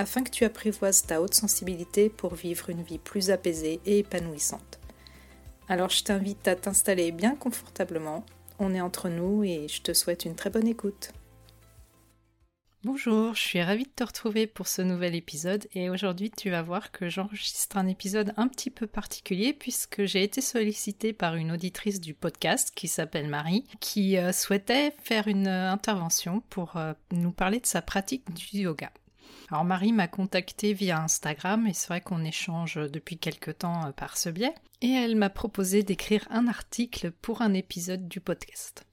afin que tu apprivoises ta haute sensibilité pour vivre une vie plus apaisée et épanouissante. Alors je t'invite à t'installer bien confortablement, on est entre nous et je te souhaite une très bonne écoute. Bonjour, je suis ravie de te retrouver pour ce nouvel épisode et aujourd'hui tu vas voir que j'enregistre un épisode un petit peu particulier puisque j'ai été sollicitée par une auditrice du podcast qui s'appelle Marie qui euh, souhaitait faire une euh, intervention pour euh, nous parler de sa pratique du yoga. Alors Marie m'a contactée via Instagram et c'est vrai qu'on échange depuis quelque temps euh, par ce biais. Et elle m'a proposé d'écrire un article pour un épisode du podcast.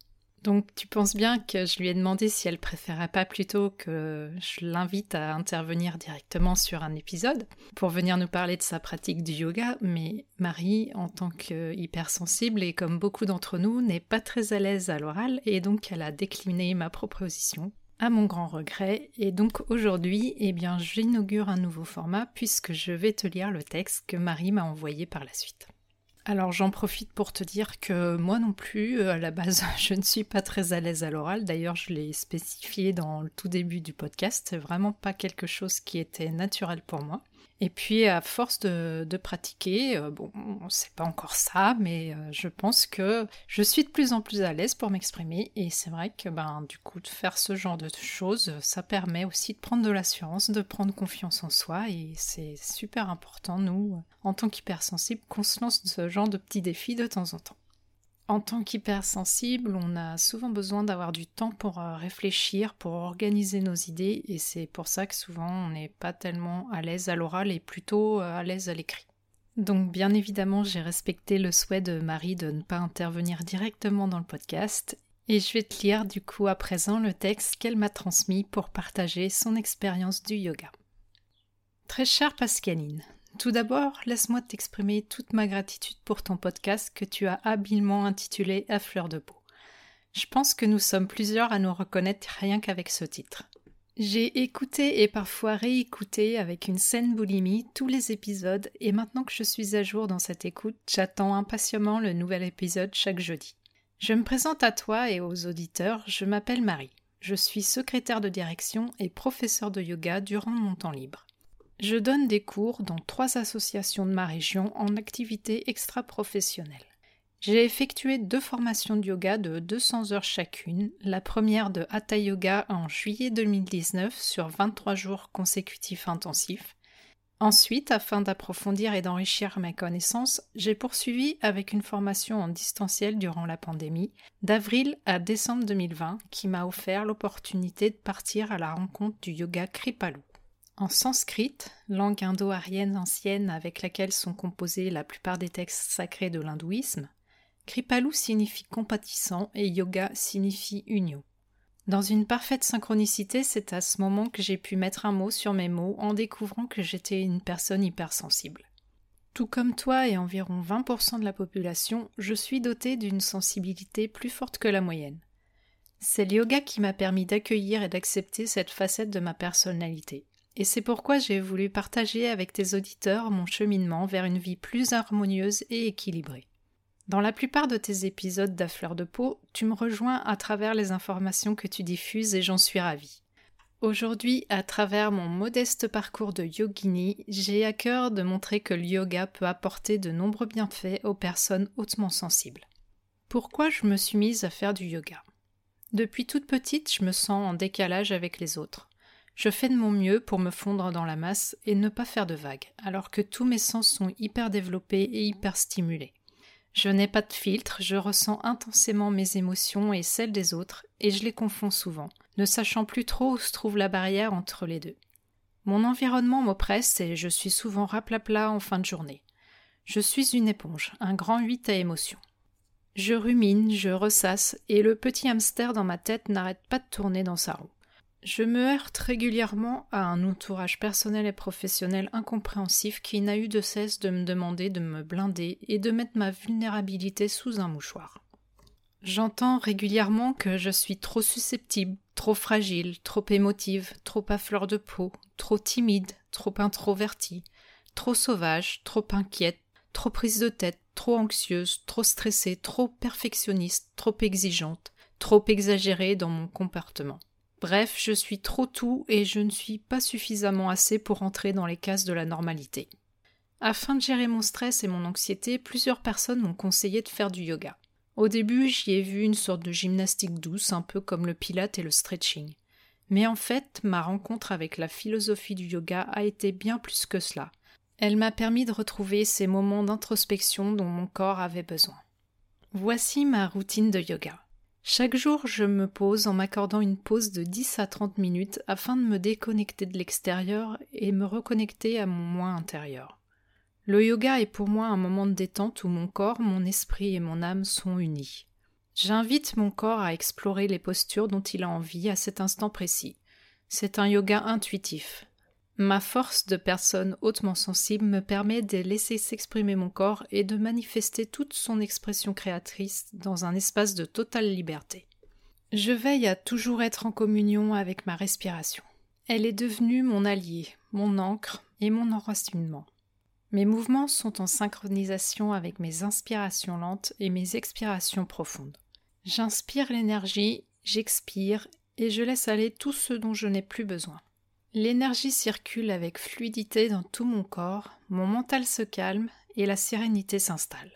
Donc tu penses bien que je lui ai demandé si elle préférait pas plutôt que je l'invite à intervenir directement sur un épisode pour venir nous parler de sa pratique du yoga, mais Marie, en tant que hypersensible et comme beaucoup d'entre nous, n'est pas très à l'aise à l'oral et donc elle a décliné ma proposition à mon grand regret. Et donc aujourd'hui, eh bien, j'inaugure un nouveau format puisque je vais te lire le texte que Marie m'a envoyé par la suite. Alors j'en profite pour te dire que moi non plus, euh, à la base, je ne suis pas très à l'aise à l'oral. D'ailleurs, je l'ai spécifié dans le tout début du podcast. C'est vraiment pas quelque chose qui était naturel pour moi. Et puis à force de, pratiquer, euh, bon, c'est pas encore ça, mais euh, je pense que je suis de plus en plus à l'aise pour m'exprimer. Et c'est vrai que ben du coup de faire ce genre de choses, ça permet aussi de prendre de l'assurance, de prendre confiance en soi, et c'est super important nous, en tant qu'hypersensibles, qu'on se lance ce genre de petits défis de temps en temps. En tant qu'hypersensible, on a souvent besoin d'avoir du temps pour euh, réfléchir, pour organiser nos idées, et c'est pour ça que souvent on n'est pas tellement à l'aise à l'oral et plutôt euh, à l'aise à l'écrit. Donc bien évidemment, j'ai respecté le souhait de Marie de ne pas intervenir directement dans le podcast, et je vais te lire du coup à présent le texte qu'elle m'a transmis pour partager son expérience du yoga. Très chère Pascaline, tout d'abord, laisse-moi t'exprimer toute ma gratitude pour ton podcast que tu as habilement intitulé À fleur de peau. Je pense que nous sommes plusieurs à nous reconnaître rien qu'avec ce titre. J'ai écouté et parfois réécouté avec une saine boulimie tous les épisodes et maintenant que je suis à jour dans cette écoute, j'attends impatiemment le nouvel épisode chaque jeudi. Je me présente à toi et aux auditeurs, je m'appelle Marie. Je suis secrétaire de direction et professeur de yoga durant mon temps libre. Je donne des cours dans trois associations de ma région en activité extra-professionnelle. J'ai effectué deux formations de yoga de 200 heures chacune, la première de Hatha Yoga en juillet 2019 sur 23 jours consécutifs intensifs. Ensuite, afin d'approfondir et d'enrichir mes connaissances, j'ai poursuivi avec une formation en distanciel durant la pandémie, d'avril à décembre 2020, qui m'a offert l'opportunité de partir à la rencontre du yoga Kripalu. En sanskrit, langue indo-arienne ancienne avec laquelle sont composés la plupart des textes sacrés de l'hindouisme, Kripalu signifie compatissant et yoga signifie union. Dans une parfaite synchronicité, c'est à ce moment que j'ai pu mettre un mot sur mes mots en découvrant que j'étais une personne hypersensible. Tout comme toi et environ 20% de la population, je suis dotée d'une sensibilité plus forte que la moyenne. C'est le yoga qui m'a permis d'accueillir et d'accepter cette facette de ma personnalité et c'est pourquoi j'ai voulu partager avec tes auditeurs mon cheminement vers une vie plus harmonieuse et équilibrée. Dans la plupart de tes épisodes d'À fleur de peau, tu me rejoins à travers les informations que tu diffuses et j'en suis ravie. Aujourd'hui, à travers mon modeste parcours de yogini, j'ai à cœur de montrer que le yoga peut apporter de nombreux bienfaits aux personnes hautement sensibles. Pourquoi je me suis mise à faire du yoga? Depuis toute petite, je me sens en décalage avec les autres. Je fais de mon mieux pour me fondre dans la masse et ne pas faire de vagues, alors que tous mes sens sont hyper développés et hyper stimulés. Je n'ai pas de filtre, je ressens intensément mes émotions et celles des autres, et je les confonds souvent, ne sachant plus trop où se trouve la barrière entre les deux. Mon environnement m'oppresse et je suis souvent raplapla en fin de journée. Je suis une éponge, un grand huit à émotions. Je rumine, je ressasse, et le petit hamster dans ma tête n'arrête pas de tourner dans sa roue. Je me heurte régulièrement à un entourage personnel et professionnel incompréhensif qui n'a eu de cesse de me demander de me blinder et de mettre ma vulnérabilité sous un mouchoir. J'entends régulièrement que je suis trop susceptible, trop fragile, trop émotive, trop à fleur de peau, trop timide, trop introvertie, trop sauvage, trop inquiète, trop prise de tête, trop anxieuse, trop stressée, trop perfectionniste, trop exigeante, trop exagérée dans mon comportement. Bref, je suis trop tout et je ne suis pas suffisamment assez pour entrer dans les cases de la normalité. Afin de gérer mon stress et mon anxiété, plusieurs personnes m'ont conseillé de faire du yoga. Au début, j'y ai vu une sorte de gymnastique douce, un peu comme le pilate et le stretching. Mais en fait, ma rencontre avec la philosophie du yoga a été bien plus que cela. Elle m'a permis de retrouver ces moments d'introspection dont mon corps avait besoin. Voici ma routine de yoga. Chaque jour, je me pose en m'accordant une pause de 10 à 30 minutes afin de me déconnecter de l'extérieur et me reconnecter à mon moi intérieur. Le yoga est pour moi un moment de détente où mon corps, mon esprit et mon âme sont unis. J'invite mon corps à explorer les postures dont il a envie à cet instant précis. C'est un yoga intuitif. Ma force de personne hautement sensible me permet de laisser s'exprimer mon corps et de manifester toute son expression créatrice dans un espace de totale liberté. Je veille à toujours être en communion avec ma respiration. Elle est devenue mon allié, mon encre et mon enracinement. Mes mouvements sont en synchronisation avec mes inspirations lentes et mes expirations profondes. J'inspire l'énergie, j'expire et je laisse aller tout ce dont je n'ai plus besoin. L'énergie circule avec fluidité dans tout mon corps, mon mental se calme et la sérénité s'installe.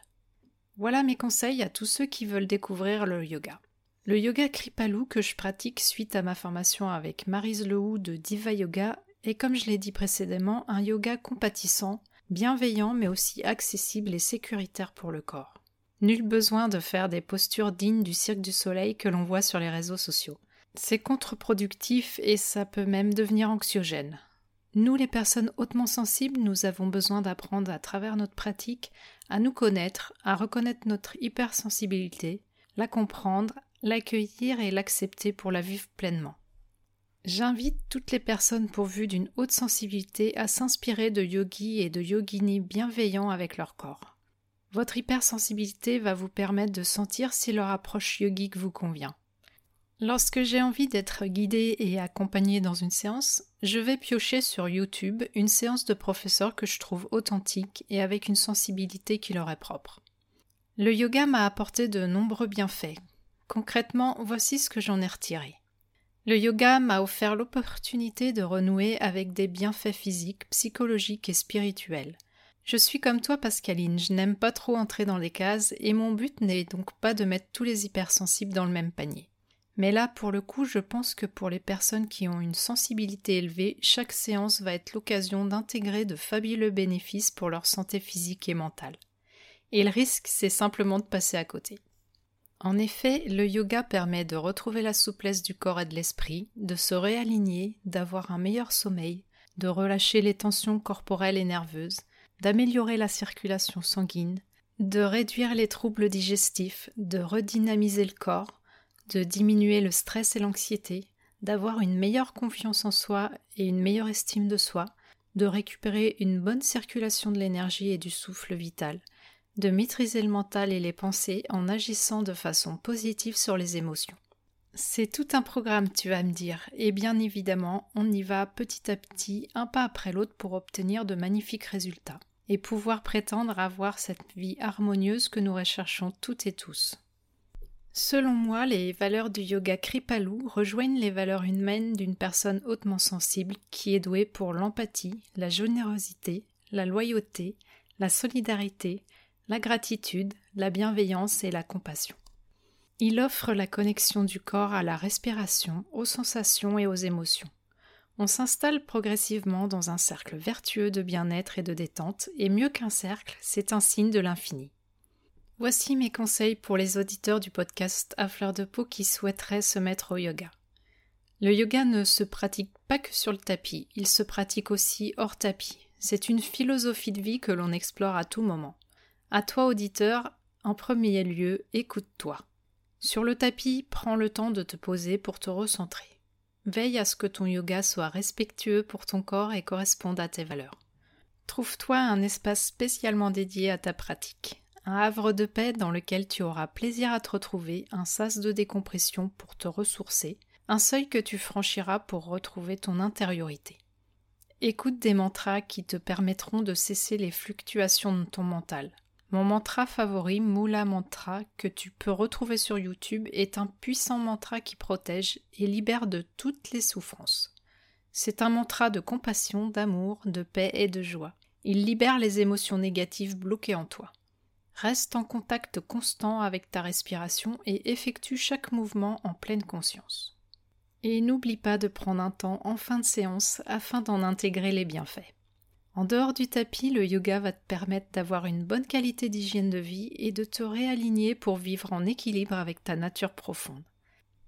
Voilà mes conseils à tous ceux qui veulent découvrir le yoga. Le yoga Kripalu que je pratique suite à ma formation avec Marise Lehou de Diva Yoga est, comme je l'ai dit précédemment, un yoga compatissant, bienveillant mais aussi accessible et sécuritaire pour le corps. Nul besoin de faire des postures dignes du cirque du soleil que l'on voit sur les réseaux sociaux. C'est contre-productif et ça peut même devenir anxiogène. Nous, les personnes hautement sensibles, nous avons besoin d'apprendre à travers notre pratique à nous connaître, à reconnaître notre hypersensibilité, la comprendre, l'accueillir et l'accepter pour la vivre pleinement. J'invite toutes les personnes pourvues d'une haute sensibilité à s'inspirer de yogis et de yoginis bienveillants avec leur corps. Votre hypersensibilité va vous permettre de sentir si leur approche yogique vous convient. Lorsque j'ai envie d'être guidée et accompagnée dans une séance, je vais piocher sur YouTube une séance de professeur que je trouve authentique et avec une sensibilité qui leur est propre. Le yoga m'a apporté de nombreux bienfaits. Concrètement, voici ce que j'en ai retiré. Le yoga m'a offert l'opportunité de renouer avec des bienfaits physiques, psychologiques et spirituels. Je suis comme toi, Pascaline, je n'aime pas trop entrer dans les cases et mon but n'est donc pas de mettre tous les hypersensibles dans le même panier. Mais là, pour le coup, je pense que pour les personnes qui ont une sensibilité élevée, chaque séance va être l'occasion d'intégrer de fabuleux bénéfices pour leur santé physique et mentale. Et le risque, c'est simplement de passer à côté. En effet, le yoga permet de retrouver la souplesse du corps et de l'esprit, de se réaligner, d'avoir un meilleur sommeil, de relâcher les tensions corporelles et nerveuses, d'améliorer la circulation sanguine, de réduire les troubles digestifs, de redynamiser le corps, de diminuer le stress et l'anxiété, d'avoir une meilleure confiance en soi et une meilleure estime de soi, de récupérer une bonne circulation de l'énergie et du souffle vital, de maîtriser le mental et les pensées en agissant de façon positive sur les émotions. C'est tout un programme, tu vas me dire, et bien évidemment, on y va petit à petit, un pas après l'autre pour obtenir de magnifiques résultats, et pouvoir prétendre avoir cette vie harmonieuse que nous recherchons toutes et tous. Selon moi, les valeurs du yoga Kripalu rejoignent les valeurs humaines d'une personne hautement sensible qui est douée pour l'empathie, la générosité, la loyauté, la solidarité, la gratitude, la bienveillance et la compassion. Il offre la connexion du corps à la respiration, aux sensations et aux émotions. On s'installe progressivement dans un cercle vertueux de bien-être et de détente, et mieux qu'un cercle, c'est un signe de l'infini. Voici mes conseils pour les auditeurs du podcast à fleur de peau qui souhaiteraient se mettre au yoga. Le yoga ne se pratique pas que sur le tapis, il se pratique aussi hors tapis. C'est une philosophie de vie que l'on explore à tout moment. À toi, auditeur, en premier lieu, écoute-toi. Sur le tapis, prends le temps de te poser pour te recentrer. Veille à ce que ton yoga soit respectueux pour ton corps et corresponde à tes valeurs. Trouve-toi un espace spécialement dédié à ta pratique, un havre de paix dans lequel tu auras plaisir à te retrouver, un sas de décompression pour te ressourcer, un seuil que tu franchiras pour retrouver ton intériorité. Écoute des mantras qui te permettront de cesser les fluctuations de ton mental. Mon mantra favori, Mula Mantra, que tu peux retrouver sur YouTube, est un puissant mantra qui protège et libère de toutes les souffrances. C'est un mantra de compassion, d'amour, de paix et de joie. Il libère les émotions négatives bloquées en toi. Reste en contact constant avec ta respiration et effectue chaque mouvement en pleine conscience. Et n'oublie pas de prendre un temps en fin de séance afin d'en intégrer les bienfaits. En dehors du tapis, le yoga va te permettre d'avoir une bonne qualité d'hygiène de vie et de te réaligner pour vivre en équilibre avec ta nature profonde.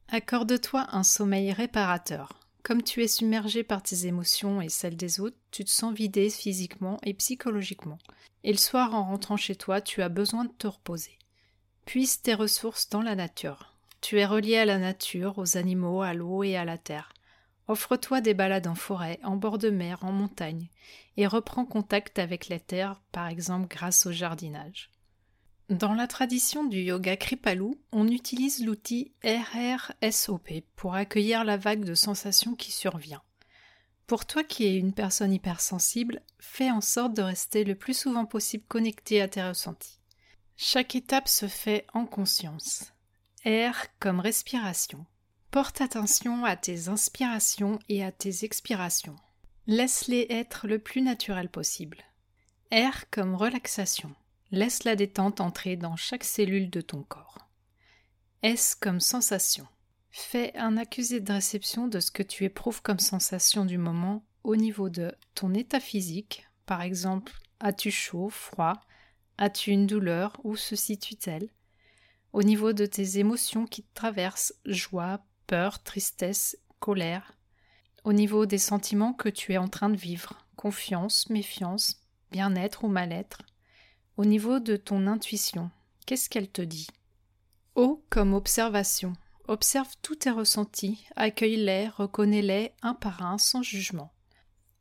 Accorde-toi un sommeil réparateur. Comme tu es submergé par tes émotions et celles des autres, tu te sens vidé physiquement et psychologiquement. Et le soir, en rentrant chez toi, tu as besoin de te reposer. Puise tes ressources dans la nature. Tu es relié à la nature, aux animaux, à l'eau et à la terre. Offre-toi des balades en forêt, en bord de mer, en montagne, et reprends contact avec la terre, par exemple grâce au jardinage. Dans la tradition du yoga Kripalu, on utilise l'outil RRSOP pour accueillir la vague de sensations qui survient. Pour toi qui es une personne hypersensible, fais en sorte de rester le plus souvent possible connecté à tes ressentis. Chaque étape se fait en conscience. R comme respiration. Porte attention à tes inspirations et à tes expirations. Laisse-les être le plus naturel possible. R comme relaxation. Laisse la détente entrer dans chaque cellule de ton corps. S comme sensation? Fais un accusé de réception de ce que tu éprouves comme sensation du moment au niveau de ton état physique, par exemple, as-tu chaud, froid, as-tu une douleur, où se situe-t-elle? Au niveau de tes émotions qui te traversent, joie, peur, tristesse, colère, au niveau des sentiments que tu es en train de vivre, confiance, méfiance, bien-être ou mal-être, au niveau de ton intuition, qu'est-ce qu'elle te dit? O comme observation. Observe tous tes ressentis, accueille-les, reconnais-les un par un sans jugement.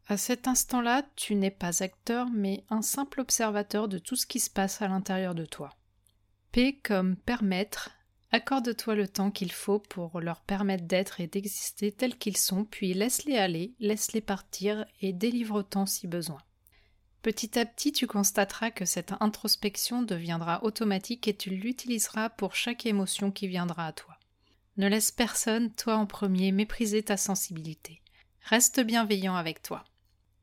À cet instant-là, tu n'es pas acteur, mais un simple observateur de tout ce qui se passe à l'intérieur de toi. P comme permettre, Accorde-toi le temps qu'il faut pour leur permettre d'être et d'exister tels qu'ils sont, puis laisse-les aller, laisse-les partir et délivre-t'en si besoin. Petit à petit, tu constateras que cette introspection deviendra automatique et tu l'utiliseras pour chaque émotion qui viendra à toi. Ne laisse personne, toi en premier, mépriser ta sensibilité. Reste bienveillant avec toi.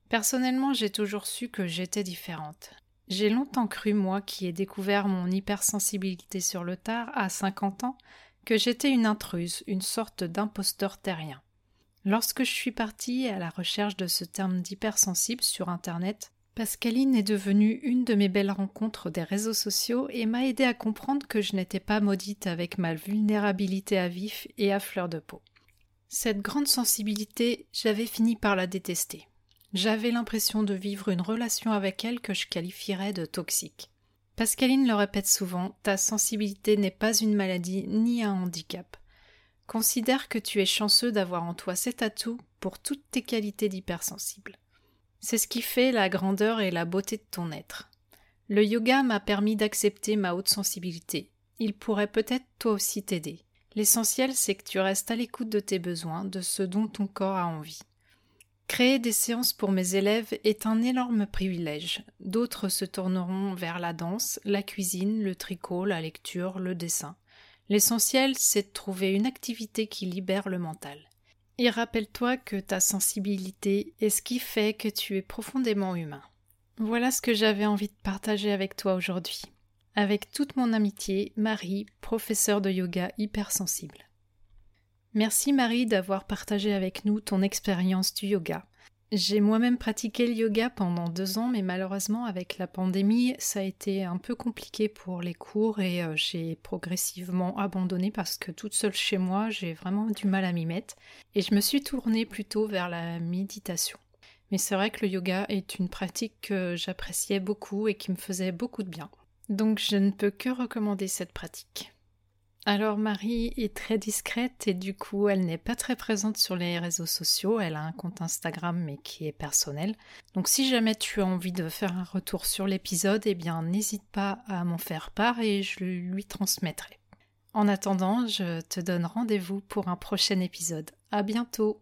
Personnellement, j'ai toujours su que j'étais différente. J'ai longtemps cru, moi qui ai découvert mon hypersensibilité sur le tard à 50 ans, que j'étais une intruse, une sorte d'imposteur terrien. Lorsque je suis partie à la recherche de ce terme d'hypersensible sur Internet, Pascaline est devenue une de mes belles rencontres des réseaux sociaux et m'a aidé à comprendre que je n'étais pas maudite avec ma vulnérabilité à vif et à fleur de peau. Cette grande sensibilité, j'avais fini par la détester. J'avais l'impression de vivre une relation avec elle que je qualifierais de toxique. Pascaline le répète souvent, ta sensibilité n'est pas une maladie ni un handicap. Considère que tu es chanceux d'avoir en toi cet atout pour toutes tes qualités d'hypersensible. C'est ce qui fait la grandeur et la beauté de ton être. Le yoga m'a permis d'accepter ma haute sensibilité. Il pourrait peut-être toi aussi t'aider. L'essentiel, c'est que tu restes à l'écoute de tes besoins, de ce dont ton corps a envie. Créer des séances pour mes élèves est un énorme privilège. D'autres se tourneront vers la danse, la cuisine, le tricot, la lecture, le dessin. L'essentiel, c'est de trouver une activité qui libère le mental. Et rappelle-toi que ta sensibilité est ce qui fait que tu es profondément humain. Voilà ce que j'avais envie de partager avec toi aujourd'hui. Avec toute mon amitié, Marie, professeure de yoga hypersensible. Merci Marie d'avoir partagé avec nous ton expérience du yoga. J'ai moi-même pratiqué le yoga pendant deux ans, mais malheureusement avec la pandémie, ça a été un peu compliqué pour les cours et euh, j'ai progressivement abandonné parce que toute seule chez moi, j'ai vraiment du mal à m'y mettre et je me suis tournée plutôt vers la méditation. Mais c'est vrai que le yoga est une pratique que j'appréciais beaucoup et qui me faisait beaucoup de bien. Donc je ne peux que recommander cette pratique. Alors Marie est très discrète et du coup elle n'est pas très présente sur les réseaux sociaux. Elle a un compte Instagram mais qui est personnel. Donc si jamais tu as envie de faire un retour sur l'épisode, eh bien n'hésite pas à m'en faire part et je lui transmettrai. En attendant, je te donne rendez-vous pour un prochain épisode. À bientôt!